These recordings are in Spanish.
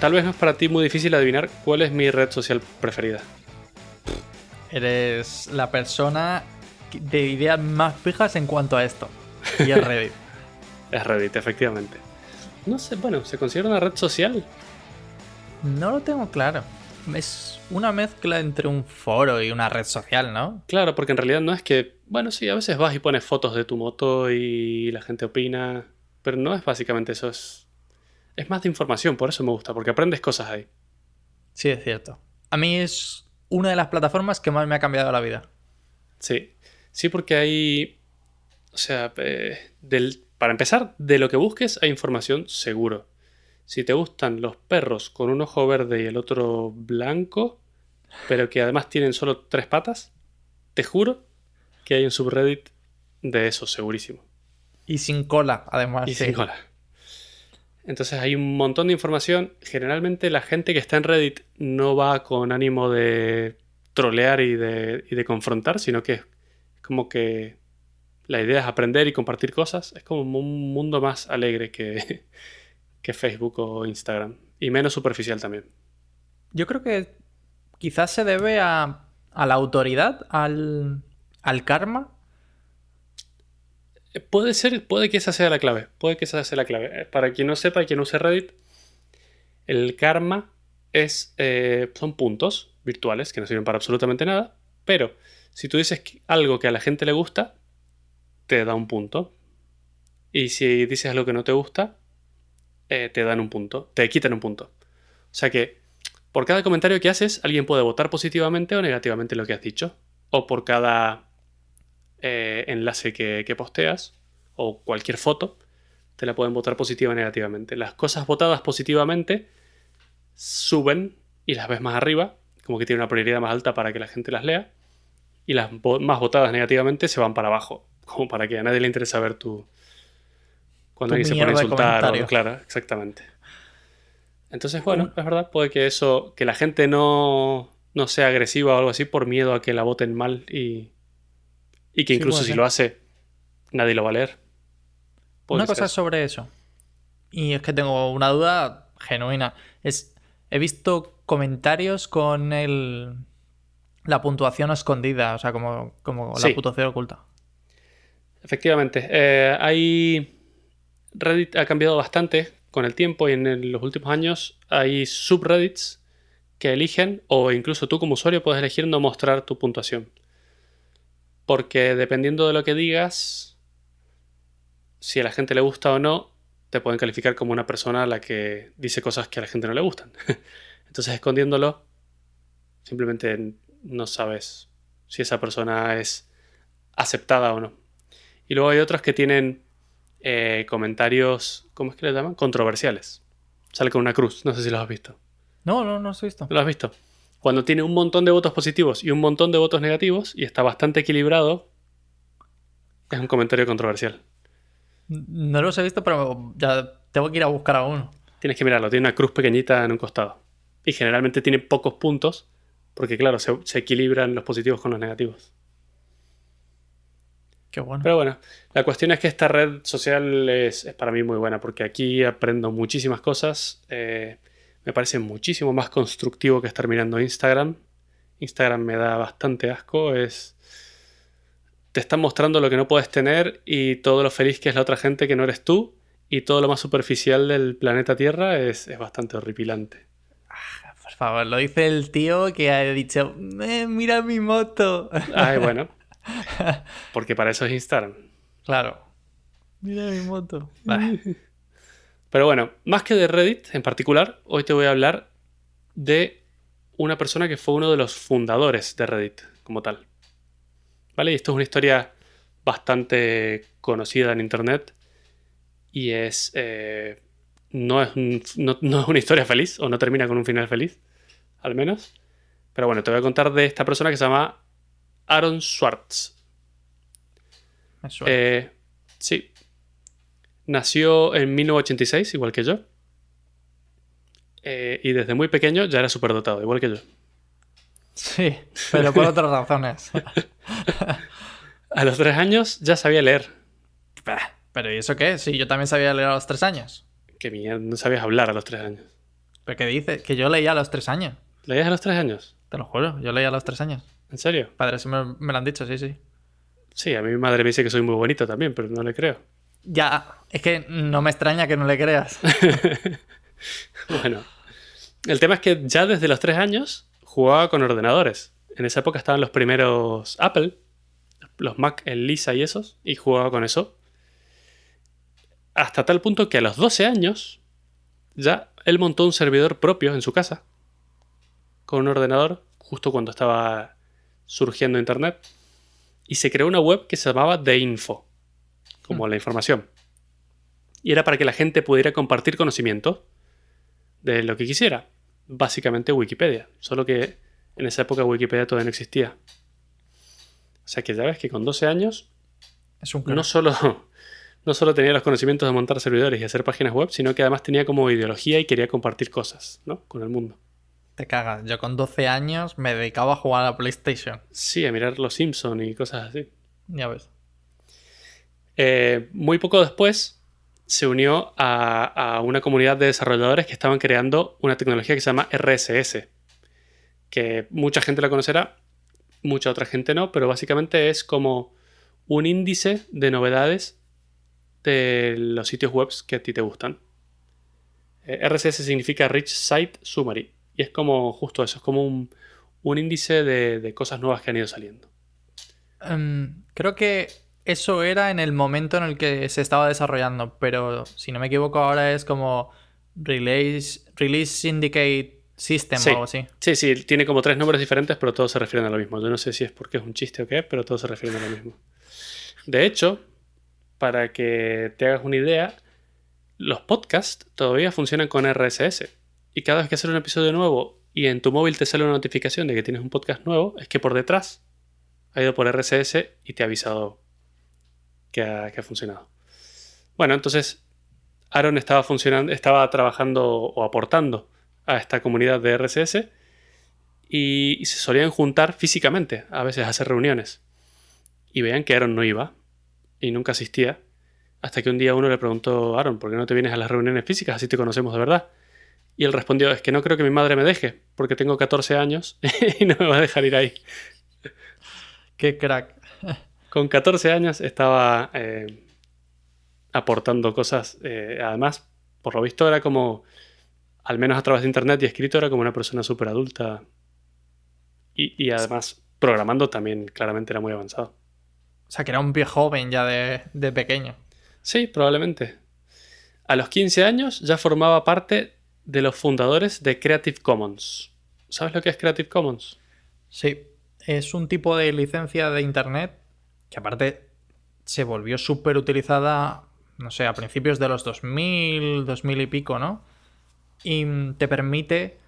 tal vez no es para ti muy difícil adivinar cuál es mi red social preferida. Eres la persona de ideas más fijas en cuanto a esto. Y es Reddit. es Reddit, efectivamente. No sé, bueno, ¿se considera una red social? No lo tengo claro. Es una mezcla entre un foro y una red social, ¿no? Claro, porque en realidad no es que, bueno, sí, a veces vas y pones fotos de tu moto y la gente opina, pero no es básicamente eso, es, es más de información, por eso me gusta, porque aprendes cosas ahí. Sí, es cierto. A mí es una de las plataformas que más me ha cambiado la vida. Sí, sí, porque hay, o sea, eh, del, para empezar, de lo que busques hay información seguro. Si te gustan los perros con un ojo verde y el otro blanco, pero que además tienen solo tres patas, te juro que hay un subreddit de eso, segurísimo. Y sin cola, además. Y sin cola. Entonces hay un montón de información. Generalmente la gente que está en Reddit no va con ánimo de trolear y de, confrontar, sino que es como que la idea es aprender y compartir cosas. Es como un mundo más alegre que, Facebook o Instagram. Y menos superficial también. Yo creo que quizás se debe a, la autoridad, al karma. Puede ser, puede que esa sea la clave. Puede que esa sea la clave. Eh, para quien no sepa, quien use Reddit, el karma es, eh, son puntos virtuales que no sirven para absolutamente nada. Pero si tú dices algo que a la gente le gusta, te da un punto. Y si dices algo que no te gusta, eh, te dan un punto, te quitan un punto. O sea que por cada comentario que haces, alguien puede votar positivamente o negativamente lo que has dicho. O por cada eh, enlace que, posteas o cualquier foto, te la pueden votar positiva o negativamente. Las cosas votadas positivamente suben y las ves más arriba, como que tiene una prioridad más alta para que la gente las lea. Y las más votadas negativamente se van para abajo, como para que a nadie le interesa ver tu, cuando alguien se pone a insultar. claro, exactamente. Entonces, bueno, es verdad, puede que eso, que la gente no, no sea agresiva o algo así por miedo a que la voten mal y, y que incluso si lo hace, nadie lo va a leer. una cosa sobre eso, y es que tengo una duda genuina, es, he visto comentarios con el, la puntuación escondida, o sea, como, como la puntuación oculta. Efectivamente, eh, hay Reddit ha cambiado bastante con el tiempo y en los últimos años hay subreddits que eligen o incluso tú como usuario puedes elegir no mostrar tu puntuación. Porque dependiendo de lo que digas, si a la gente le gusta o no, te pueden calificar como una persona a la que dice cosas que a la gente no le gustan. Entonces escondiéndolo, simplemente no sabes si esa persona es aceptada o no. Y luego hay otros que tienen eh, comentarios, ¿cómo es que le llaman? Controversiales. Sale con una cruz, no sé si lo has visto. No, no, no lo he visto. ¿Lo has visto? Cuando tiene un montón de votos positivos y un montón de votos negativos y está bastante equilibrado, es un comentario controversial. No los he visto, pero ya tengo que ir a buscar a uno. Tienes que mirarlo, tiene una cruz pequeñita en un costado. Y generalmente tiene pocos puntos, porque claro, se equilibran los positivos con los negativos. Qué bueno. Pero bueno, la cuestión es que esta red social es, para mí muy buena porque aquí aprendo muchísimas cosas. Eh, me parece muchísimo más constructivo que estar mirando Instagram. Instagram me da bastante asco. Es. Te están mostrando lo que no puedes tener y todo lo feliz que es la otra gente que no eres tú. Y todo lo más superficial del planeta Tierra es, bastante horripilante. Ah, por favor, lo dice el tío que ha dicho: eh, Mira mi moto. Ay, bueno. Porque para eso es Instagram. Claro. Mira mi moto. Pero bueno, más que de Reddit en particular, hoy te voy a hablar de una persona que fue uno de los fundadores de Reddit como tal. ¿Vale? Y esto es una historia bastante conocida en Internet y es... Eh, no, es no, no es una historia feliz o no termina con un final feliz, al menos. Pero bueno, te voy a contar de esta persona que se llama Aaron Swartz. Eh, sí. Nació en 1986, igual que yo. Eh, y desde muy pequeño ya era superdotado, igual que yo. Sí, pero por otras razones. a los tres años ya sabía leer. Pero ¿y eso qué? Sí, yo también sabía leer a los tres años. Que mierda, no sabías hablar a los tres años. ¿Pero qué dices? Que yo leía a los tres años. ¿Leías a los tres años? Te lo juro, yo leía a los tres años. ¿En serio? Padres me, me lo han dicho, sí, sí. Sí, a mí mi madre me dice que soy muy bonito también, pero no le creo. Ya, es que no me extraña que no le creas. bueno, el tema es que ya desde los tres años jugaba con ordenadores. En esa época estaban los primeros Apple, los Mac, el Lisa y esos, y jugaba con eso. Hasta tal punto que a los 12 años ya él montó un servidor propio en su casa, con un ordenador, justo cuando estaba surgiendo Internet, y se creó una web que se llamaba The Info, como la información. Y era para que la gente pudiera compartir conocimiento de lo que quisiera. Básicamente Wikipedia. Solo que en esa época Wikipedia todavía no existía. O sea que ya ves que con 12 años es un no solo, no solo tenía los conocimientos de montar servidores y hacer páginas web, sino que además tenía como ideología y quería compartir cosas ¿no? con el mundo. Te cagas. Yo con 12 años me dedicaba a jugar a la PlayStation. Sí, a mirar Los Simpsons y cosas así. Ya ves. Eh, muy poco después se unió a, una comunidad de desarrolladores que estaban creando una tecnología que se llama RSS, que mucha gente la conocerá, mucha otra gente no, pero básicamente es como un índice de novedades de los sitios web que a ti te gustan. Eh, RSS significa Rich Site Summary y es como justo eso, es como un, índice de, cosas nuevas que han ido saliendo. Em, creo que eso era en el momento en el que se estaba desarrollando, pero si no me equivoco ahora es como Release, release Syndicate System o algo así. Sí, sí, tiene como tres nombres diferentes, pero todos se refieren a lo mismo. Yo no sé si es porque es un chiste o qué, pero todos se refieren a lo mismo. De hecho, para que te hagas una idea, los podcasts todavía funcionan con RSS. Y cada vez que haces un episodio nuevo y en tu móvil te sale una notificación de que tienes un podcast nuevo, es que por detrás ha ido por RSS y te ha avisado que ha, funcionado. Bueno, entonces Aaron estaba funcionando, estaba trabajando o aportando a esta comunidad de RSS y, se solían juntar físicamente, a veces hacer reuniones. Y veían que Aaron no iba y nunca asistía. Hasta que un día uno le preguntó, Aaron, ¿por qué no te vienes a las reuniones físicas? Así te conocemos de verdad. Y él respondió, es que no creo que mi madre me deje, porque tengo 14 años y no me va a dejar ir ahí. Qué crack. Con 14 años estaba eh, aportando cosas. Eh, además, por lo visto era como, al menos a través de internet y escrito, era como una persona súper adulta. Y, además, programando también claramente era muy avanzado. O sea, que era un viejo joven ya de, de pequeño. Sí, probablemente. A los 15 años ya formaba parte de los fundadores de Creative Commons. ¿Sabes lo que es Creative Commons? Sí, es un tipo de licencia de Internet que aparte se volvió súper utilizada, no sé, a principios de los 2000, 2000 y pico, ¿no? Y te permite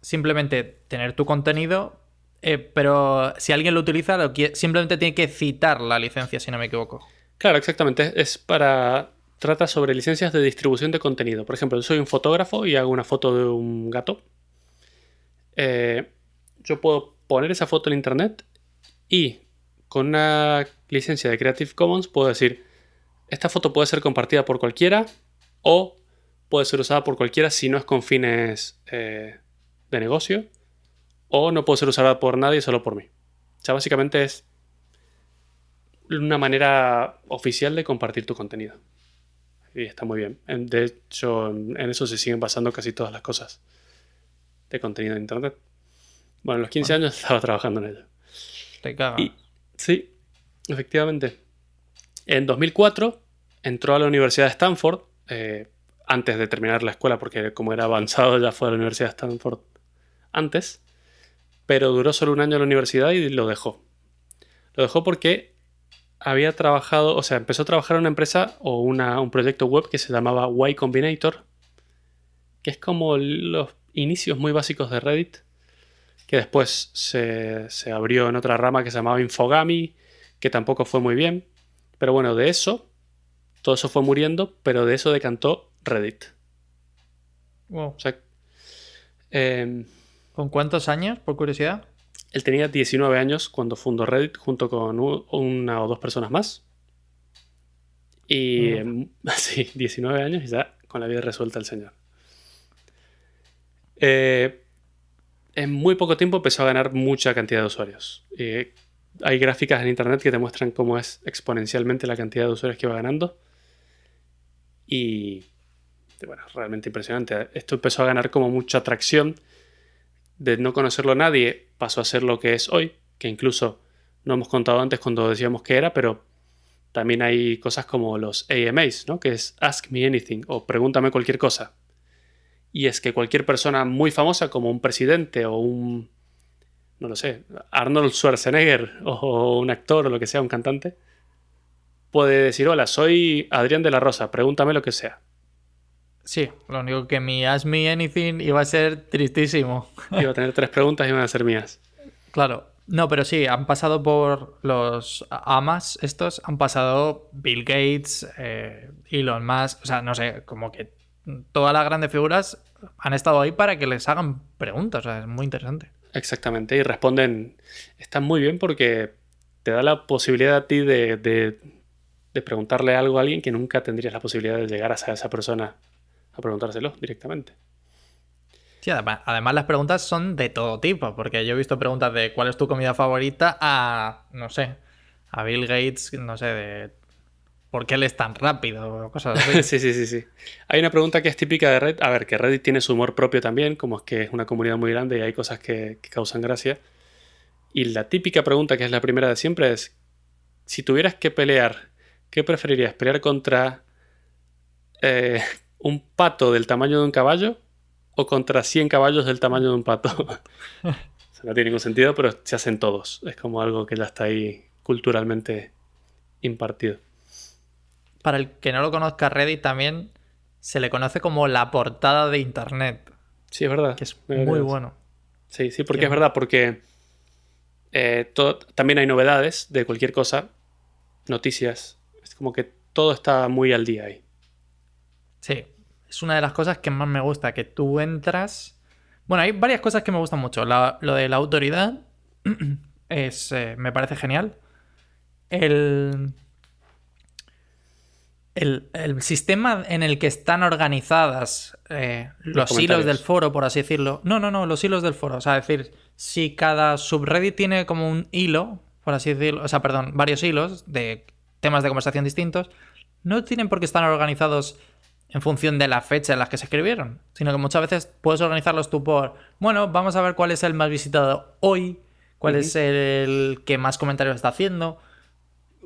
simplemente tener tu contenido, eh, pero si alguien lo utiliza, simplemente tiene que citar la licencia, si no me equivoco. Claro, exactamente. Es para. Trata sobre licencias de distribución de contenido. Por ejemplo, yo soy un fotógrafo y hago una foto de un gato. Eh, yo puedo poner esa foto en internet y con una licencia de Creative Commons puedo decir, esta foto puede ser compartida por cualquiera o puede ser usada por cualquiera si no es con fines eh, de negocio o no puede ser usada por nadie solo por mí. O sea, básicamente es una manera oficial de compartir tu contenido. Y está muy bien. De hecho, en eso se siguen basando casi todas las cosas de contenido de Internet. Bueno, a los 15 años estaba trabajando en ello. Te. Sí, efectivamente. En 2004 entró a la Universidad de Stanford, eh, antes de terminar la escuela, porque como era avanzado ya fue a la Universidad de Stanford antes, pero duró solo un año en la universidad y lo dejó. Lo dejó porque había trabajado, o sea, empezó a trabajar en una empresa o un proyecto web que se llamaba Y Combinator, que es como los inicios muy básicos de Reddit, que después se, abrió en otra rama que se llamaba Infogami, que tampoco fue muy bien. Pero bueno, de eso, todo eso fue muriendo, pero de eso decantó Reddit. Wow. Em, ¿Con cuántos años, por curiosidad? Él tenía 19 años cuando fundó Reddit junto con una o dos personas más. Y mm. sí, 19 años y ya con la vida resuelta el señor. Eh, en muy poco tiempo empezó a ganar mucha cantidad de usuarios. hay gráficas en internet que te muestran cómo es exponencialmente la cantidad de usuarios que va ganando. Y bueno, realmente impresionante. Esto empezó a ganar como mucha atracción. De no conocerlo nadie, pasó a ser lo que es hoy, que incluso no hemos contado antes cuando decíamos que era, pero también hay cosas como los AMAs, ¿no? Que es Ask Me Anything o Pregúntame cualquier cosa y es que cualquier persona muy famosa como un presidente o un, no lo sé, Arnold Schwarzenegger o un actor o lo que sea, un cantante, puede decir, hola, soy Adrián de la Rosa, pregúntame lo que sea. Sí, lo único que mi Ask Me Anything iba a ser tristísimo. Iba a tener tres preguntas y iban a ser mías. Claro. No, pero sí, han pasado por los amas estos, han pasado Bill Gates, eh, Elon Musk, o sea, no sé, como que todas las grandes figuras han estado ahí para que les hagan preguntas. O sea, es muy interesante. Exactamente, y responden. Están muy bien porque te da la posibilidad a ti de, de, preguntarle algo a alguien que nunca tendrías la posibilidad de llegar a esa persona a preguntárselo directamente. Sí, además, además, las preguntas son de todo tipo, porque yo he visto preguntas de cuál es tu comida favorita a, no sé, a Bill Gates, no sé, de ¿Por qué él es tan rápido? Cosas así. sí, sí, sí, sí. Hay una pregunta que es típica de Reddit. A ver, que Reddit tiene su humor propio también, como es que es una comunidad muy grande y hay cosas que, causan gracia. Y la típica pregunta, que es la primera de siempre, es: si tuvieras que pelear, ¿qué preferirías? ¿Pelear contra eh, un pato del tamaño de un caballo o contra 100 caballos del tamaño de un pato? no tiene ningún sentido, pero se hacen todos. Es como algo que ya está ahí culturalmente impartido para el que no lo conozca, Reddit también se le conoce como la portada de Internet. Sí, es verdad. Que es muy bueno. Sí, sí, porque es verdad, porque eh, también hay novedades de cualquier cosa, noticias. Es como que todo está muy al día ahí. Sí, es una de las cosas que más me gusta, que tú entras... Bueno, hay varias cosas que me gustan mucho. lo de la autoridad es, eh, me parece genial. El el, sistema en el que están organizadas eh, los, hilos del foro, por así decirlo. No, no, no, los hilos del foro. O sea, es decir, si cada subreddit tiene como un hilo, por así decirlo, o sea, perdón, varios hilos de temas de conversación distintos, no tienen por qué estar organizados en función de la fecha en la que se escribieron, sino que muchas veces puedes organizarlos tú por, bueno, vamos a ver cuál es el más visitado hoy, cuál es el que más comentarios está haciendo,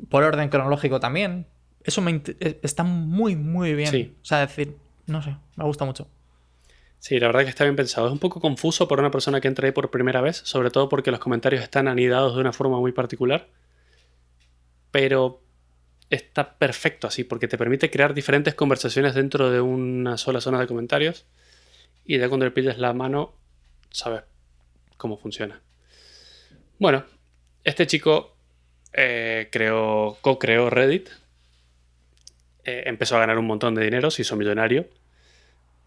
por orden cronológico también. Eso me eh, está muy, muy bien. O sea, decir, no sé, me gusta mucho. Sí, la verdad que está bien pensado. Es un poco confuso para una persona que entra ahí por primera vez, sobre todo porque los comentarios están anidados de una forma muy particular. Pero está perfecto así, porque te permite crear diferentes conversaciones dentro de una sola zona de comentarios. Y ya cuando le pilles la mano, sabes cómo funciona. Bueno, este chico eh, creó, co-creó Reddit, eh, empezó a ganar un montón de dinero, se hizo millonario,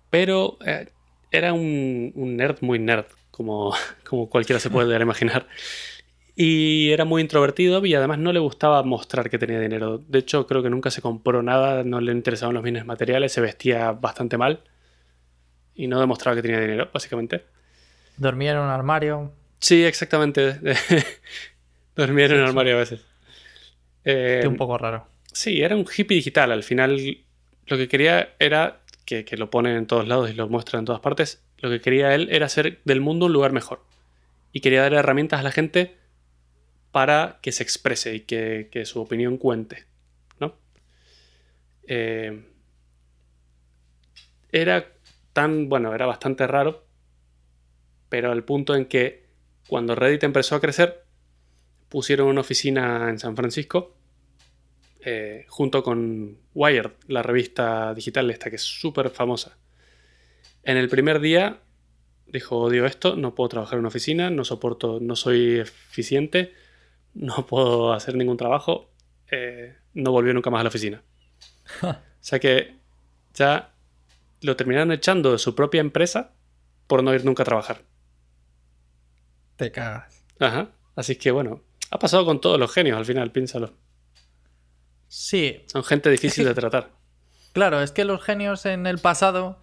pero eh, era un, nerd muy nerd, como, como cualquiera se puede imaginar. Y era muy introvertido y además no le gustaba mostrar que tenía dinero. De hecho, creo que nunca se compró nada, no le interesaban los bienes materiales, se vestía bastante mal y no demostraba que tenía dinero, básicamente. Dormía en un armario. Sí, exactamente. Dormía en un armario a veces. Eh, un poco raro. Sí, era un hippie digital. Al final lo que quería era, que, lo ponen en todos lados y lo muestran en todas partes, lo que quería él era hacer del mundo un lugar mejor. Y quería dar herramientas a la gente para que se exprese y que, su opinión cuente. ¿no? Eh, era tan, bueno, era bastante raro, pero al punto en que cuando Reddit empezó a crecer, pusieron una oficina en San Francisco eh, junto con Wired, la revista digital esta que es súper famosa. En el primer día dijo, odio esto, no puedo trabajar en una oficina, no soporto, no soy eficiente, no puedo hacer ningún trabajo, eh, no volvió nunca más a la oficina. o sea que ya lo terminaron echando de su propia empresa por no ir nunca a trabajar. Te cagas. Ajá. Así que bueno, ha pasado con todos los genios al final, piénsalo. Sí. Son gente difícil de tratar. Claro, es que los genios en el pasado,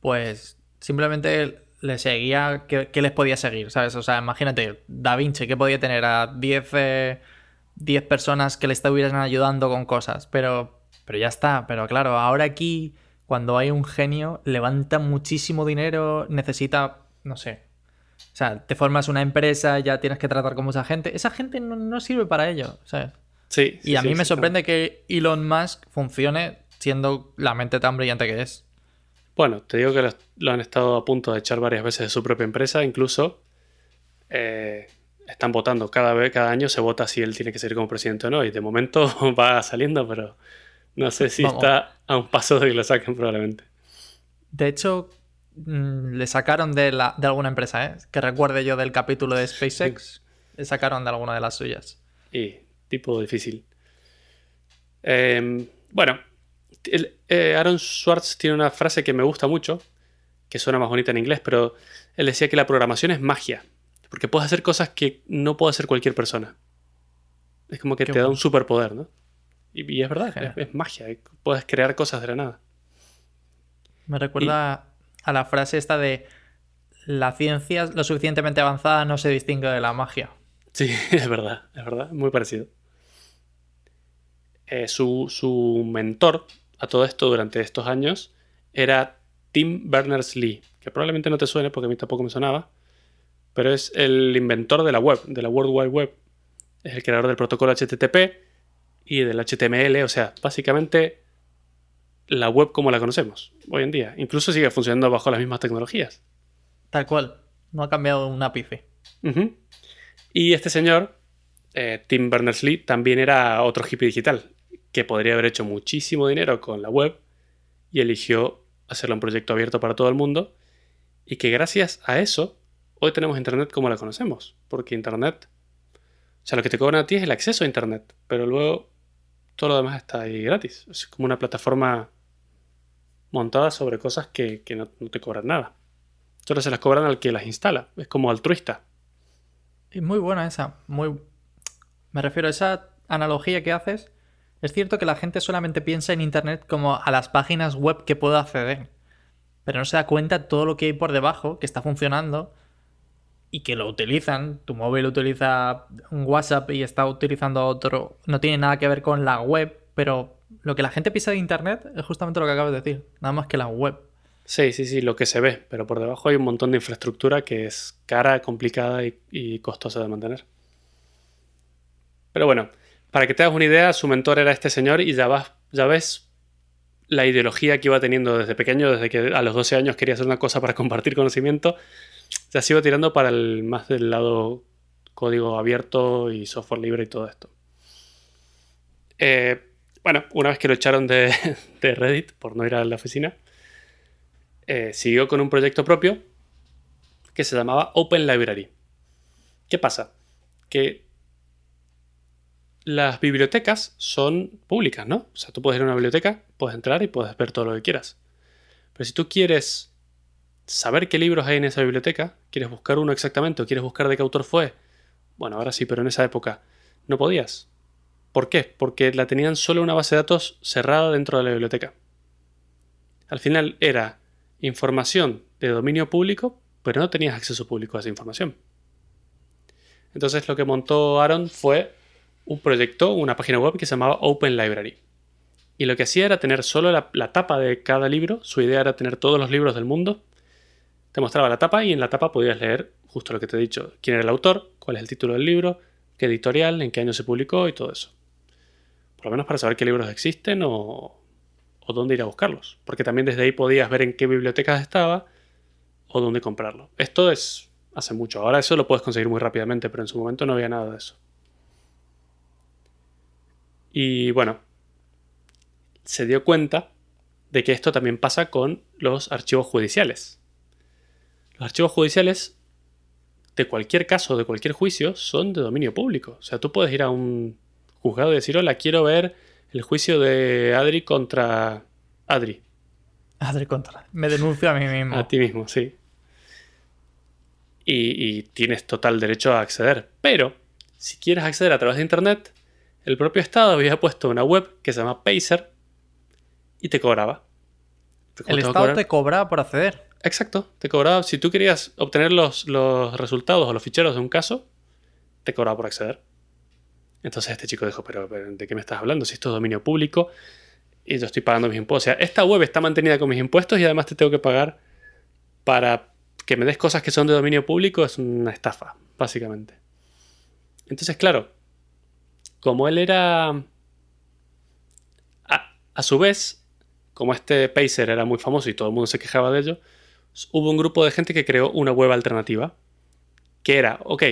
pues simplemente le seguía qué, les podía seguir, ¿sabes? O sea, imagínate, Da Vinci, ¿qué podía tener a 10 eh, personas que le estuvieran ayudando con cosas, pero, pero ya está, pero claro, ahora aquí, cuando hay un genio, levanta muchísimo dinero, necesita, no sé, o sea, te formas una empresa, ya tienes que tratar con mucha gente. Esa gente no, sirve para ello, ¿sabes? Sí. Y a mí me sorprende que Elon Musk funcione siendo la mente tan brillante que es. Bueno, te digo que lo, han estado a punto de echar varias veces de su propia empresa, incluso eh, están votando cada vez, cada año se vota si él tiene que ser como presidente o no, y de momento va saliendo, pero no sé si está a un paso de que lo saquen probablemente. De hecho, mm, le sacaron de, la, de alguna empresa, ¿eh? Que recuerde yo del capítulo de SpaceX, le sacaron de alguna de las suyas. Y tipo difícil. Em, bueno, eh, Aaron Schwartz tiene una frase que me gusta mucho, que suena más bonita en inglés, pero él decía que la programación es magia, porque puedes hacer cosas que no puede hacer cualquier persona. Es como que te da un superpoder, ¿no? Y, es verdad, es, magia, puedes crear cosas de la nada. Me recuerda a la frase esta de la ciencia lo suficientemente avanzada no se distingue de la magia. Sí, es verdad, es verdad, muy parecido. Eh, su, su, mentor a todo esto durante estos años era Tim Berners-Lee, que probablemente no te suene porque a mí tampoco me sonaba, pero es el inventor de la web, de la World Wide Web. Es el creador del protocolo HTTP y del HTML, o sea, básicamente la web como la conocemos hoy en día. Incluso sigue funcionando bajo las mismas tecnologías. Tal cual, no ha cambiado un ápice. Y este señor, eh, Tim Berners-Lee, también era otro hippie digital que podría haber hecho muchísimo dinero con la web y eligió hacerlo un proyecto abierto para todo el mundo y que gracias a eso hoy tenemos Internet como la conocemos, porque Internet, o sea, lo que te cobran a ti es el acceso a Internet, pero luego todo lo demás está ahí gratis. Es como una plataforma montada sobre cosas que, no, no, te cobran nada. Solo se las cobran al que las instala, es como altruista. Es muy buena esa, muy... Me refiero a esa analogía que haces es cierto que la gente solamente piensa en Internet como a las páginas web que puedo acceder, pero no se da cuenta todo lo que hay por debajo, que está funcionando y que lo utilizan. Tu móvil utiliza un WhatsApp y está utilizando otro. No tiene nada que ver con la web, pero lo que la gente piensa de Internet es justamente lo que acabas de decir, nada más que la web. Sí, sí, sí, lo que se ve, pero por debajo hay un montón de infraestructura que es cara, complicada y costosa de mantener. Pero bueno, para que te hagas una idea, su mentor era este señor y ya, ves la ideología que iba teniendo desde pequeño, desde que a los 12 años quería hacer una cosa para compartir conocimiento, ya se iba tirando para el más del lado código abierto y software libre y todo esto. Eh, bueno, una vez que lo echaron de, Reddit por no ir a la oficina, eh, siguió con un proyecto propio que se llamaba Open Library. ¿Qué pasa? Que las bibliotecas son públicas, ¿no? O sea, tú puedes ir a una biblioteca, puedes entrar y puedes ver todo lo que quieras. Pero si tú quieres saber qué libros hay en esa biblioteca, quieres buscar uno exactamente o quieres buscar de qué autor fue, bueno, ahora sí, pero en esa época no podías. ¿Por qué? Porque la tenían solo una base de datos cerrada dentro de la biblioteca. Al final era información de dominio público, pero no tenías acceso público a esa información. Entonces lo que montó Aaron fue un proyecto, una página web que se llamaba Open Library. Y lo que hacía era tener solo la, tapa de cada libro. Su idea era tener todos los libros del mundo. Te mostraba la tapa y en la tapa podías leer justo lo que te he dicho. Quién era el autor, cuál es el título del libro, qué editorial, en qué año se publicó y todo eso. Por lo menos para saber qué libros existen o, o dónde ir a buscarlos. Porque también desde ahí podías ver en qué bibliotecas estaba o dónde comprarlo. Esto es hace mucho. Ahora eso lo puedes conseguir muy rápidamente, pero en su momento no había nada de eso. Y bueno, se dio cuenta de que esto también pasa con los archivos judiciales. Los archivos judiciales de cualquier caso, de cualquier juicio, son de dominio público. O sea, tú puedes ir a un juzgado y decir, hola, quiero ver el juicio de Adri contra Adri. Adri contra. Me denuncio a mí mismo. A ti mismo, sí. Y, y tienes total derecho a acceder. Pero, si quieres acceder a través de Internet, el propio Estado había puesto una web que se llama Pacer y te cobraba. ¿El Estado te cobraba por acceder? Exacto, te cobraba, si tú querías obtener los, los resultados o los ficheros de un caso, te cobraba por acceder. Entonces este chico dijo, pero, ¿de qué me estás hablando? Si esto es dominio público y yo estoy pagando mis impuestos. O sea, esta web está mantenida con mis impuestos y además te tengo que pagar para que me des cosas que son de dominio público. Es una estafa, básicamente. Entonces, claro, como él era... A, a su vez, como este Pacer era muy famoso y todo el mundo se quejaba de ello, hubo un grupo de gente que creó una web alternativa que era, ok,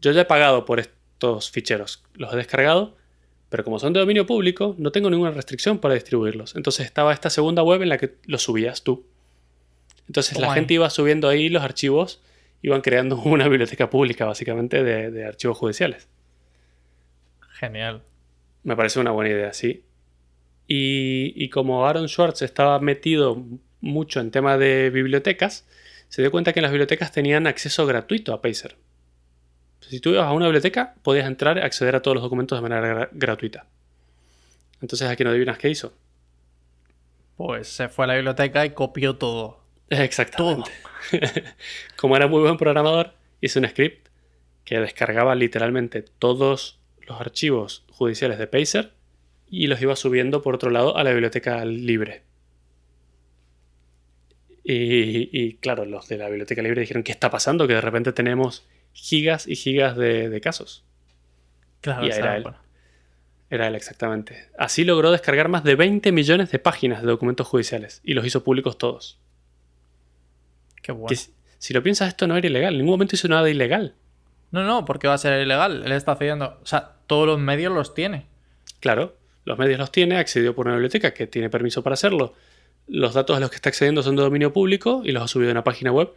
yo ya he pagado por estos ficheros, los he descargado, pero como son de dominio público, no tengo ninguna restricción para distribuirlos. Entonces estaba esta segunda web en la que los subías tú. Entonces la gente iba subiendo ahí los archivos, iban creando una biblioteca pública básicamente de, archivos judiciales. Genial. Me parece una buena idea, sí. Y, y como Aaron Schwartz estaba metido mucho en tema de bibliotecas, se dio cuenta que las bibliotecas tenían acceso gratuito a Pacer. Si tú ibas a una biblioteca, podías entrar y acceder a todos los documentos de manera gratuita. Entonces, aquí no adivinas qué hizo. Pues se fue a la biblioteca y copió todo. Exactamente. Como era muy buen programador, hizo un script que descargaba literalmente todos los archivos judiciales de Pacer y los iba subiendo por otro lado a la biblioteca libre. Y, claro, los de la biblioteca libre dijeron, ¿qué está pasando? Que de repente tenemos gigas y gigas de, casos. Claro, y era él. Era él, exactamente. Así logró descargar más de 20 millones de páginas de documentos judiciales y los hizo públicos todos. Qué bueno. si lo piensas, esto no era ilegal. En ningún momento hizo nada ilegal. No, no, porque va a ser ilegal. Él está accediendo. O sea, todos los medios los tiene. Claro, los medios los tiene, accedió por una biblioteca que tiene permiso para hacerlo. Los datos a los que está accediendo son de dominio público y los ha subido a una página web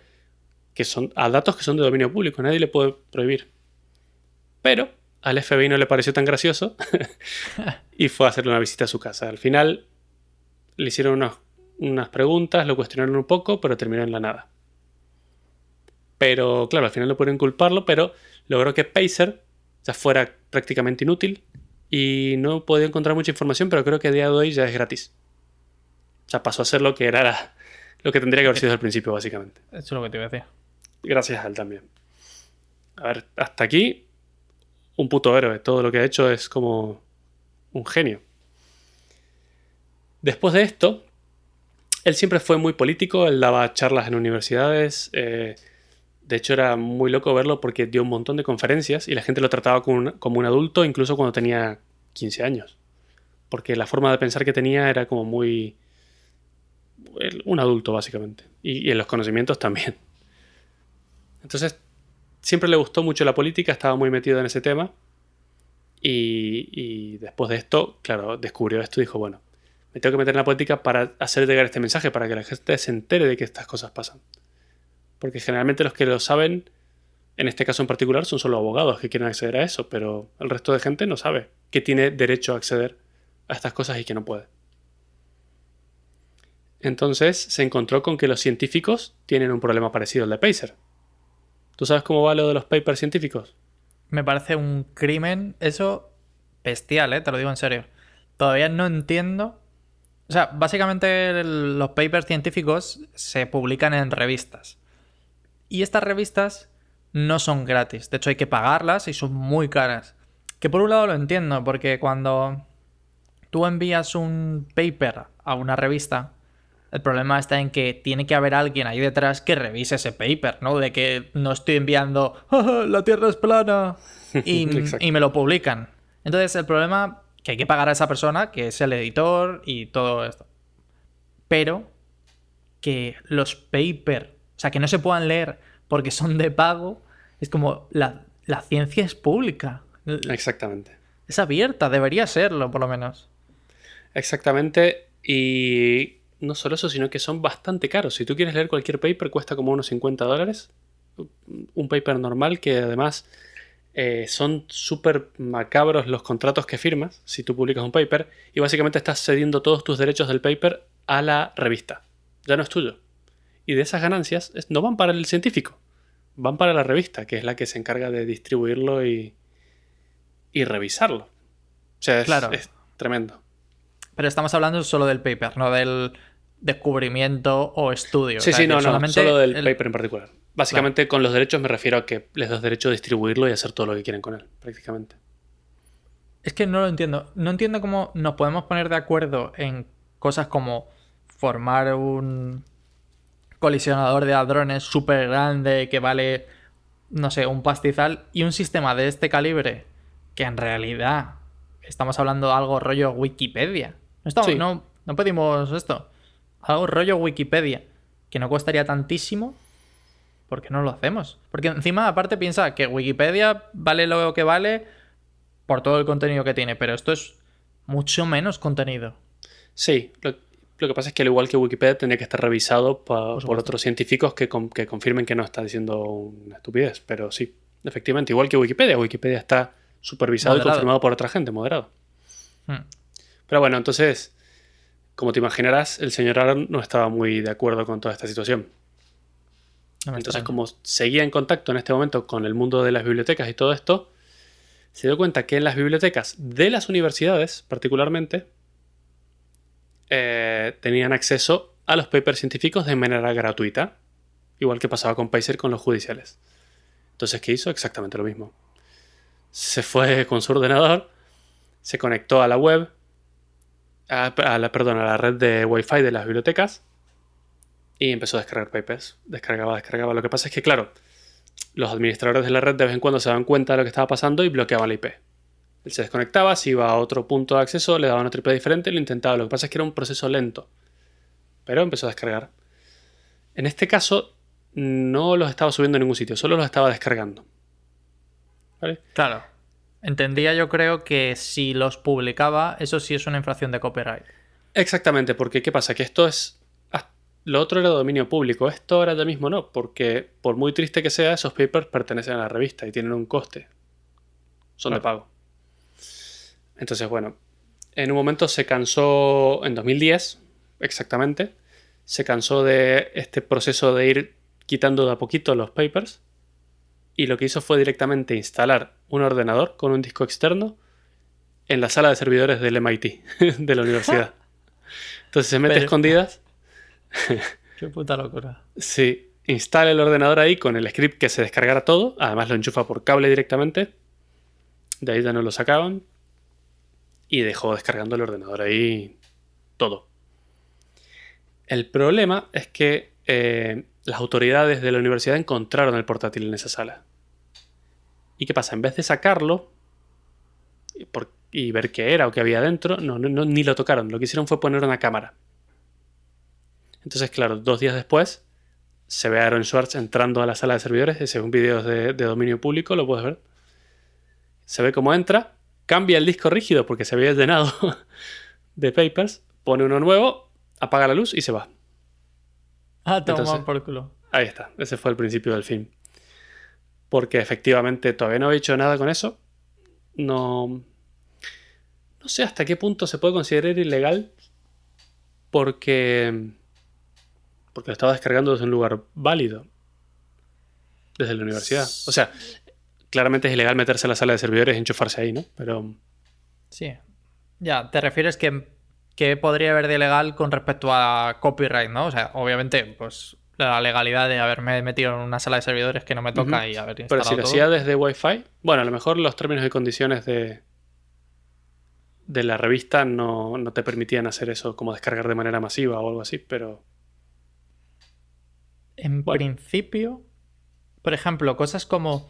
que son a datos que son de dominio público, nadie le puede prohibir. Pero al FBI no le pareció tan gracioso y fue a hacerle una visita a su casa. Al final le hicieron unas preguntas, lo cuestionaron un poco, pero terminó en la nada. Pero claro, al final no pudieron culparlo, pero logró que Pacer ya fuera prácticamente inútil y no podía encontrar mucha información, pero creo que a día de hoy ya es gratis. Ya pasó a ser lo que era lo que tendría que haber sido al principio, básicamente. Eso es lo que te iba a decir. Gracias a él también. A ver, hasta aquí, un puto héroe. Todo lo que ha hecho es como un genio. Después de esto, él siempre fue muy político, él daba charlas en universidades. Eh, de hecho, era muy loco verlo porque dio un montón de conferencias y la gente lo trataba como un, adulto, incluso cuando tenía 15 años. Porque la forma de pensar que tenía era como muy. un adulto, básicamente. y en los conocimientos también. Entonces, siempre le gustó mucho la política, estaba muy metido en ese tema. Y, después de esto, claro, descubrió esto y dijo, bueno, me tengo que meter en la política para hacer llegar este mensaje, para que la gente se entere de que estas cosas pasan. Porque generalmente los que lo saben, en este caso en particular, son solo abogados que quieren acceder a eso, pero el resto de gente no sabe que tiene derecho a acceder a estas cosas y que no puede. Entonces se encontró con que los científicos tienen un problema parecido al de Pacer. ¿Tú sabes cómo va lo de los papers científicos? Me parece un crimen, eso bestial, ¿eh? te lo digo en serio. Todavía no entiendo. O sea, básicamente los papers científicos se publican en revistas. Y estas revistas no son gratis. De hecho, hay que pagarlas y son muy caras. Que por un lado lo entiendo, porque cuando tú envías un paper a una revista, el problema está en que tiene que haber alguien ahí detrás que revise ese paper, ¿no? De que no estoy enviando la Tierra es plana y, y, me lo publican. Entonces el problema que hay que pagar a esa persona, que es el editor y todo esto. Pero que los papers, sea, que no se puedan leer porque son de pago, es como la, la ciencia es pública. Exactamente. Es abierta, debería serlo por lo menos. Exactamente. Y no solo eso, sino que son bastante caros. Si tú quieres leer cualquier paper, cuesta como unos 50 dólares. Un paper normal que además eh, son súper macabros los contratos que firmas si tú publicas un paper y básicamente estás cediendo todos tus derechos del paper a la revista. Ya no es tuyo. Y de esas ganancias no van para el científico, van para la revista, que es la que se encarga de distribuirlo y, y revisarlo. O sea, es, claro. es tremendo. Pero estamos hablando solo del paper, no del descubrimiento o estudio. Sí, sí, no, no, solo del paper en particular. Básicamente con los derechos me refiero a que les das derecho a distribuirlo y hacer todo lo que quieren con él, prácticamente. Es que no lo entiendo. No entiendo cómo nos podemos poner de acuerdo en cosas como formar un colisionador de hadrones súper grande que vale, no sé, un pastizal y un sistema de este calibre que en realidad estamos hablando de algo rollo Wikipedia. No, estamos, no, no pedimos esto. Algo rollo Wikipedia que no costaría tantísimo ¿por qué no lo hacemos? Porque encima, aparte, piensa que Wikipedia vale lo que vale por todo el contenido que tiene, pero esto es mucho menos contenido. Sí, lo, que pasa es que al igual que Wikipedia, tiene que estar revisado por, otros científicos que, confirmen que no está diciendo una estupidez. Pero sí, efectivamente, igual que Wikipedia, Wikipedia está supervisado y confirmado por otra gente, moderado. Hmm. Pero bueno, entonces, como te imaginarás, el señor Aaron no estaba muy de acuerdo con toda esta situación. Entonces, como seguía en contacto en este momento con el mundo de las bibliotecas y todo esto, se dio cuenta que en las bibliotecas de las universidades, particularmente, eh, tenían acceso a los papers científicos de manera gratuita, igual que pasaba con Pacer con los judiciales. Entonces, ¿qué hizo? Exactamente lo mismo. Se fue con su ordenador, se conectó a la web, a, la, perdón, a la red de Wi-Fi de las bibliotecas y empezó a descargar papers. Descargaba, descargaba. Lo que pasa es que, claro, los administradores de la red de vez en cuando se daban cuenta de lo que estaba pasando y bloqueaban la IP. Él se desconectaba, se iba a otro punto de acceso, le daban otra IP diferente y lo intentaba. Lo que pasa es que era un proceso lento. Pero empezó a descargar. En este caso, no los estaba subiendo a ningún sitio, solo los estaba descargando. ¿Vale? Claro. Entendía yo creo que si los publicaba, eso sí es una infracción de copyright. Exactamente, porque ¿qué pasa? Que esto es lo otro era dominio público, esto ahora ya mismo no, porque por muy triste que sea, esos papers pertenecen a la revista y tienen un coste. Son de pago. Entonces, bueno, en un momento se cansó, en 2010 exactamente, se cansó de este proceso de ir quitando de a poquito los papers y lo que hizo fue directamente instalar un ordenador con un disco externo en la sala de servidores del MIT, de la universidad. Entonces se mete escondidas Qué puta locura. Sí, instala el ordenador ahí con el script que se descargara todo. Además lo enchufa por cable directamente. De ahí ya no lo sacaban. Y dejó descargando el ordenador ahí todo. El problema es que eh, las autoridades de la universidad encontraron el portátil en esa sala. ¿Y qué pasa? En vez de sacarlo y, ver qué era o qué había dentro, no, ni lo tocaron. Lo que hicieron fue poner una cámara. Entonces, claro, dos días después se ve a Aaron Schwartz entrando a la sala de servidores. Ese es un vídeo de, dominio público, lo puedes ver. Se ve cómo entra, cambia el disco rígido porque se había llenado de papers, pone uno nuevo, apaga la luz y se va. Ah, toma por culo. Ahí está, ese fue el principio del film. Porque efectivamente todavía no he hecho nada con eso. No. No sé hasta qué punto se puede considerar ilegal. Porque porque lo estaba descargando desde un lugar válido. Desde la universidad. O sea, claramente es ilegal meterse a la sala de servidores y enchufarse ahí, ¿no? Pero. Sí. Ya, te refieres que, que podría haber de ilegal con respecto a copyright, ¿no? O sea, obviamente, pues la legalidad de haberme metido en una sala de servidores que no me toca y haber instalado Pero si lo hacía desde Wi-Fi, bueno, a lo mejor los términos y condiciones de, de la revista no, no, te permitían hacer eso, como descargar de manera masiva o algo así, pero. En principio, por ejemplo, cosas como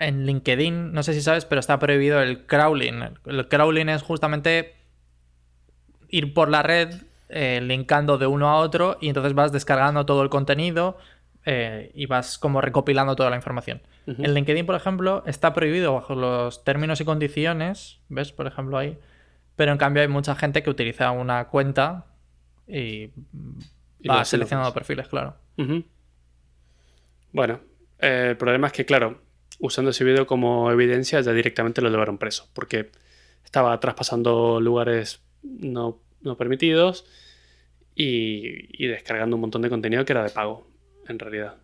en LinkedIn, no sé si sabes, pero está prohibido el crawling. El crawling es justamente ir por la red eh, linkando de uno a otro y entonces vas descargando todo el contenido eh, y vas como recopilando toda la información. En LinkedIn, por ejemplo, está prohibido bajo los términos y condiciones, ¿ves? Por ejemplo ahí. Pero en cambio hay mucha gente que utiliza una cuenta y, va seleccionando perfiles, claro. Bueno, eh, el problema es que, claro, usando ese vídeo como evidencia, ya directamente lo llevaron preso, porque estaba traspasando lugares no, permitidos y, descargando un montón de contenido que era de pago, en realidad.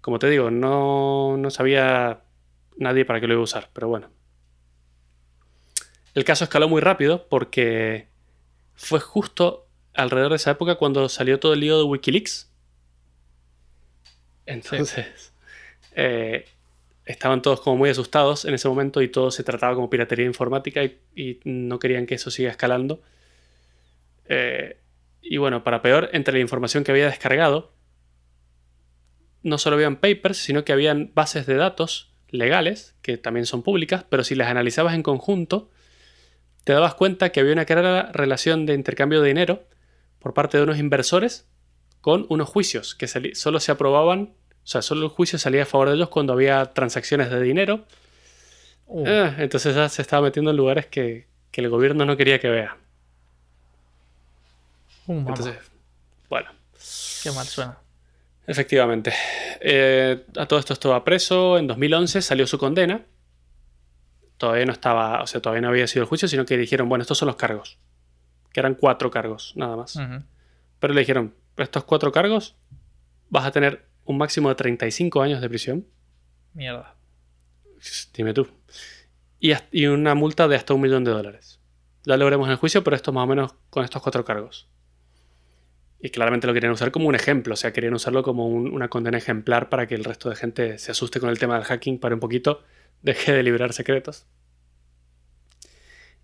Como te digo, no, no sabía nadie para qué lo iba a usar, pero bueno. El caso escaló muy rápido porque fue justo alrededor de esa época cuando salió todo el lío de Wikileaks. Entonces, eh, estaban todos como muy asustados en ese momento y todo se trataba como piratería informática y, no querían que eso siga escalando. Eh, y bueno, para peor, entre la información que había descargado, no solo habían papers, sino que habían bases de datos legales, que también son públicas, pero si las analizabas en conjunto, te dabas cuenta que había una clara relación de intercambio de dinero por parte de unos inversores con unos juicios que solo se aprobaban, sea, solo el juicio salía a favor de ellos cuando había transacciones de dinero. Uh. Eh, entonces ya se estaba metiendo en lugares que, el gobierno no quería que vea. Uh, entonces, bueno. Qué mal suena. Efectivamente. Eh, a todo esto estaba preso. En 2011 salió su condena. Todavía no estaba, o sea, todavía no había sido el juicio, sino que dijeron, bueno, estos son los cargos. Que eran cuatro cargos, nada más. Pero le dijeron, estos cuatro cargos vas a tener un máximo de 35 años de prisión. Mierda. Dime tú. Y, y una multa de hasta un millón de dólares. Ya lo veremos en el juicio, pero esto más o menos con estos cuatro cargos. Y claramente lo querían usar como un ejemplo, o sea, querían usarlo como una condena ejemplar para que el resto de gente se asuste con el tema del hacking, para un poquito, deje de liberar secretos.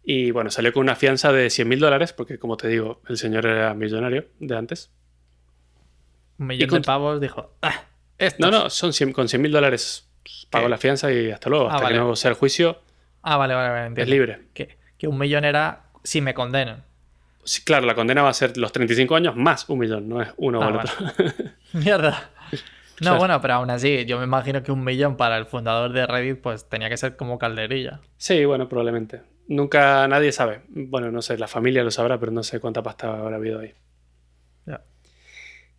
Y bueno, salió con una fianza de 100 mil dólares, porque como te digo, el señor era millonario de antes. Un millón de pavos dijo, ah, No, no, son con 100 mil dólares pago la fianza y hasta luego, ah, hasta que no sea el juicio. Ah, vale, vale, vale. Es libre. Que, que un millón era si me condenan. Sí, claro, la condena va a ser los 35 años más un millón, no es uno o el ah, otro. Mierda. No, bueno, pero aún así, yo me imagino que un millón para el fundador de Reddit, pues tenía que ser como calderilla. Sí, bueno, probablemente. Nunca nadie sabe. Bueno, no sé, la familia lo sabrá, pero no sé cuánta pasta habrá habido ahí.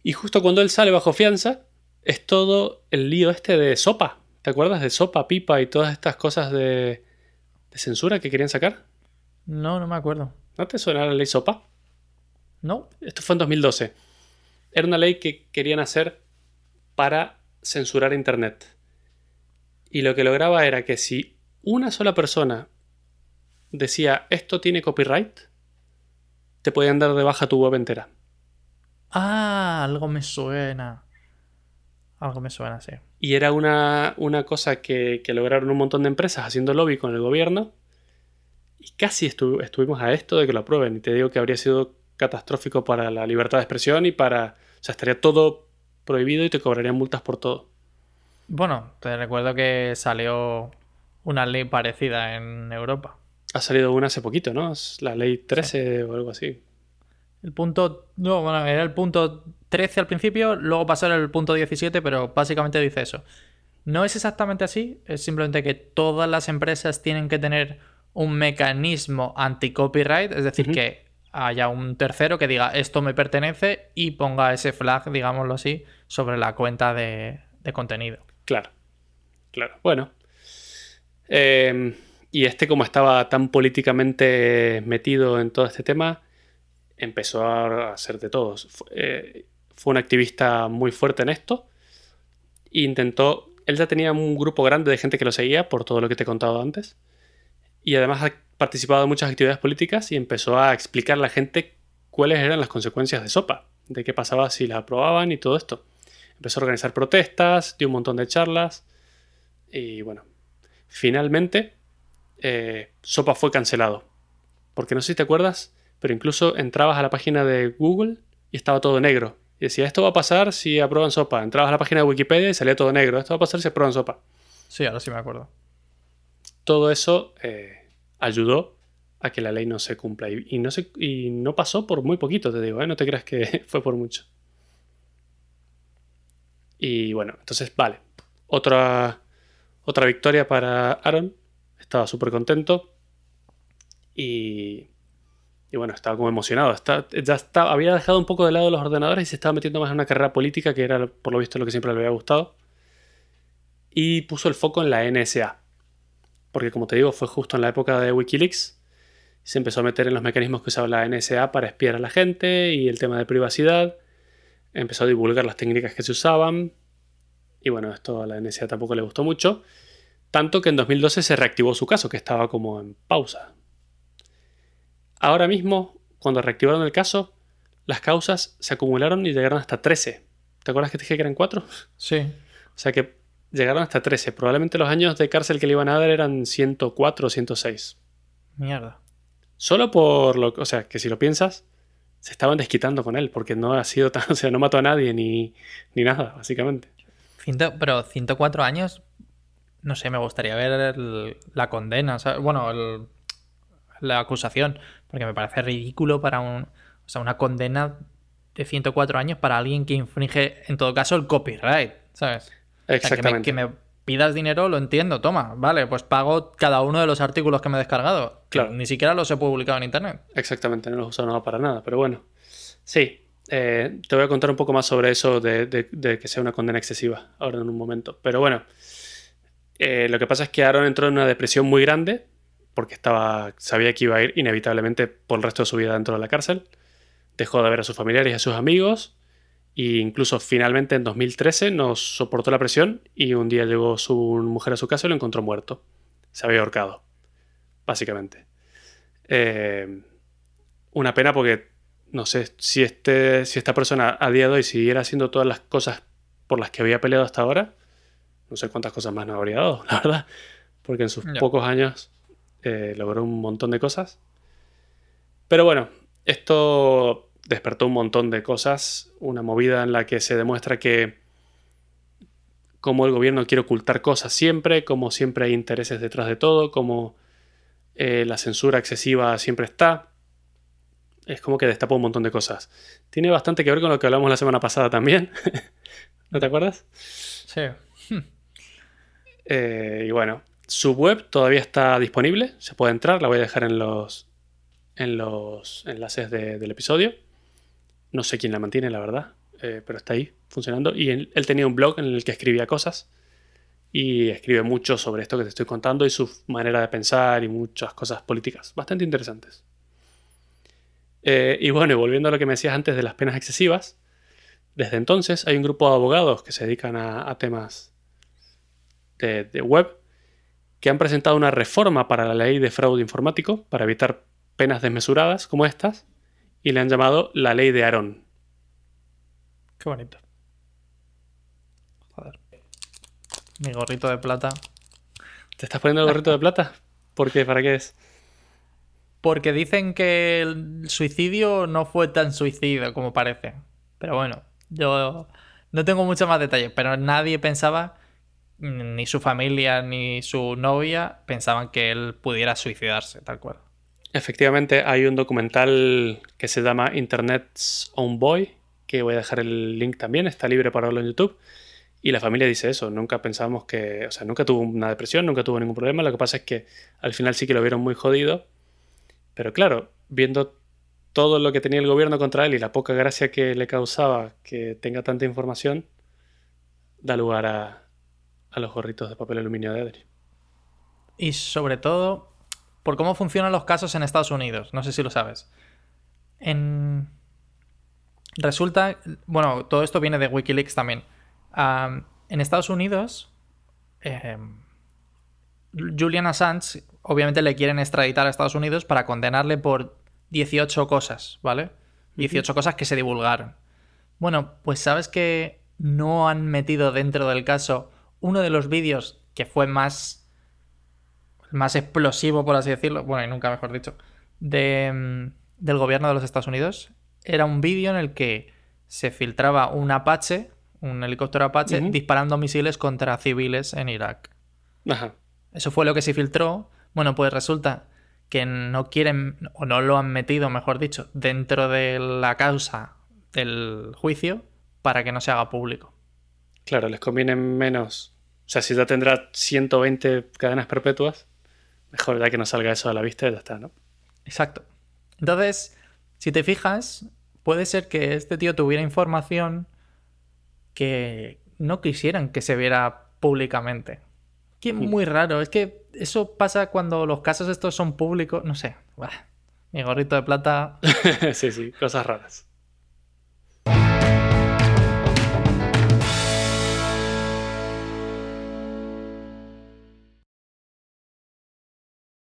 Y justo cuando él sale bajo fianza, es todo el lío este de sopa. ¿Te acuerdas de sopa, pipa y todas estas cosas de, de censura que querían sacar? No, no me acuerdo. ¿No te suena la ley SOPA? No. Esto fue en 2012. Era una ley que querían hacer para censurar Internet. Y lo que lograba era que si una sola persona decía esto tiene copyright, te podían dar de baja tu web entera. Ah, algo me suena. Algo me suena, sí. Y era una, una cosa que, que lograron un montón de empresas haciendo lobby con el gobierno y casi estuvimos a esto de que lo aprueben. Y te digo que habría sido catastrófico para la libertad de expresión y para... O sea, estaría todo prohibido y te cobrarían multas por todo. Bueno, te recuerdo que salió una ley parecida en Europa. Ha salido una hace poquito, ¿no? Es la ley 13 o algo así. El punto. No, bueno, era el punto 13 al principio, luego pasó el punto 17, pero básicamente dice eso. No es exactamente así, es simplemente que todas las empresas tienen que tener un mecanismo anti-copyright, es decir, que haya un tercero que diga esto me pertenece y ponga ese flag, digámoslo así, sobre la cuenta de, contenido. Claro, claro. Bueno. Em, y este, como estaba tan políticamente metido en todo este tema, empezó a hacer de todos. Fue, eh, fue un activista muy fuerte en esto. E intentó. Él ya tenía un grupo grande de gente que lo seguía, por todo lo que te he contado antes y además ha participado en muchas actividades políticas y empezó a explicar a la gente cuáles eran las consecuencias de SOPA, de qué pasaba si la aprobaban y todo esto. Empezó a organizar protestas, dio un montón de charlas y bueno, finalmente eh, SOPA fue cancelado. Porque no sé si te acuerdas, pero incluso entrabas a la página de Google y estaba todo negro. Y decía, esto va a pasar si aprueban SOPA. Entrabas a la página de Wikipedia y salía todo negro. Esto va a pasar si aprueban SOPA. Sí, ahora sí me acuerdo todo eso eh, ayudó a que la ley no se cumpla. Y, no, se, y no pasó por muy poquito, te digo, ¿eh? no te creas que fue por mucho. Y bueno, entonces, vale. Otra, otra victoria para Aaron. Estaba súper contento. Y, y, bueno, estaba como emocionado. ya había dejado un poco de lado los ordenadores y se estaba metiendo más en una carrera política, que era por lo visto lo que siempre le había gustado. Y puso el foco en la NSA porque como te digo, fue justo en la época de Wikileaks. Se empezó a meter en los mecanismos que usaba la NSA para espiar a la gente y el tema de privacidad. Empezó a divulgar las técnicas que se usaban. Y bueno, esto a la NSA tampoco le gustó mucho. Tanto que en 2012 se reactivó su caso, que estaba como en pausa. Ahora mismo, cuando reactivaron el caso, las causas se acumularon y llegaron hasta 13. ¿Te acuerdas que te dije que eran 4? Sí. O sea que llegaron hasta 13. Probablemente los años de cárcel que le iban a dar eran 104 o 106. Mierda. Solo por lo o sea, que si lo piensas, se estaban desquitando con él, porque no ha sido tan, o sea, no mató a nadie ni, ni nada, básicamente. pero 104 años, no sé, me gustaría ver la condena, bueno, la acusación, porque me parece ridículo para un, o sea, una condena de 104 años para alguien que infringe, en todo caso, el copyright, ¿sabes? Exactamente. que, me, pidas dinero, lo entiendo, toma, vale, pues pago cada uno de los artículos que me he descargado. Claro. Ni siquiera los he publicado en internet. Exactamente, no los he usado nada para nada, pero bueno. Sí, eh, te voy a contar un poco más sobre eso de, que sea una condena excesiva ahora en un momento. Pero bueno, eh, lo que pasa es que Aaron entró en una depresión muy grande porque estaba, sabía que iba a ir inevitablemente por el resto de su vida dentro de la cárcel. Dejó de ver a sus familiares y a sus amigos e incluso finalmente en 2013 no soportó la presión y un día llegó su mujer a su casa y lo encontró muerto. Se había ahorcado, básicamente. Eh, una pena porque no sé si, este, si esta persona a día de hoy siguiera haciendo todas las cosas por las que había peleado hasta ahora, no sé cuántas cosas más no habría dado, la verdad, porque en sus pocos años eh, logró un montón de cosas. Pero bueno, esto despertó un montón de cosas, una movida en la que se demuestra que como el gobierno quiere ocultar cosas siempre, como siempre hay intereses detrás de todo, como eh, la censura excesiva siempre está. Es como que destapa un montón de cosas. Tiene bastante que ver con lo que hablamos la semana pasada también. ¿No te acuerdas? Sí. Eh, y bueno, su web todavía está disponible, se puede entrar, la voy a dejar en los, en los enlaces del episodio. No sé quién la mantiene, la verdad, eh, pero está ahí funcionando. Y él, tenía un blog en el que escribía cosas y escribe mucho sobre esto que te estoy contando y su manera de pensar y muchas cosas políticas bastante interesantes. Eh, y bueno, volviendo a lo que me decías antes de las penas excesivas, desde entonces hay un grupo de abogados que se dedican a, temas de, de, web que han presentado una reforma para la ley de fraude informático para evitar penas desmesuradas como estas y le han llamado la ley de Aarón. Qué bonito. Joder. Mi gorrito de plata. ¿Te estás poniendo el gorrito de plata? ¿Por qué? ¿Para qué es? Porque dicen que el suicidio no fue tan suicidio como parece. Pero bueno, yo no tengo muchos más detalles, pero nadie pensaba, ni su familia ni su novia, pensaban que él pudiera suicidarse, tal cual. Efectivamente, hay un documental que se llama Internet's Own Boy, que voy a dejar el link también, está libre para verlo en YouTube. Y la familia dice eso, nunca pensamos que, o sea, nunca tuvo una depresión, nunca tuvo ningún problema, lo que pasa es que al final sí que lo vieron muy jodido. Pero claro, viendo todo lo que tenía el gobierno contra él y la poca gracia que le causaba que tenga tanta información, da lugar a, a los gorritos de papel aluminio de Adri. Y sobre todo, por cómo funcionan los casos en Estados Unidos. No sé si lo sabes. En... Resulta, bueno, todo esto viene de Wikileaks también. en Estados Unidos, em, Julian Assange, obviamente le quieren extraditar a Estados Unidos para condenarle por 18 cosas, ¿vale? 18 cosas que se divulgaron. Bueno, pues sabes que no han metido dentro del caso uno de los vídeos que fue más más explosivo, por así decirlo, bueno, y nunca mejor dicho, de, mm, del gobierno de los Estados Unidos, era un vídeo en el que se filtraba un Apache, un helicóptero Apache, disparando misiles contra civiles en Irak. Ajá. Eso fue lo que se filtró. Bueno, pues resulta que no quieren, o no lo han metido, mejor dicho, dentro de la causa del juicio para que no se haga público. Claro, les conviene menos. O sea, si ya tendrá 120 cadenas perpetuas, mejor ya que no salga eso a la vista y ya está, ¿no? Exacto. Entonces, si te fijas, puede ser que este tío tuviera información que no quisieran que se viera públicamente. Que es muy raro. Es que eso pasa cuando los casos estos son públicos. No sé. mi gorrito de plata. sí, sí, cosas raras.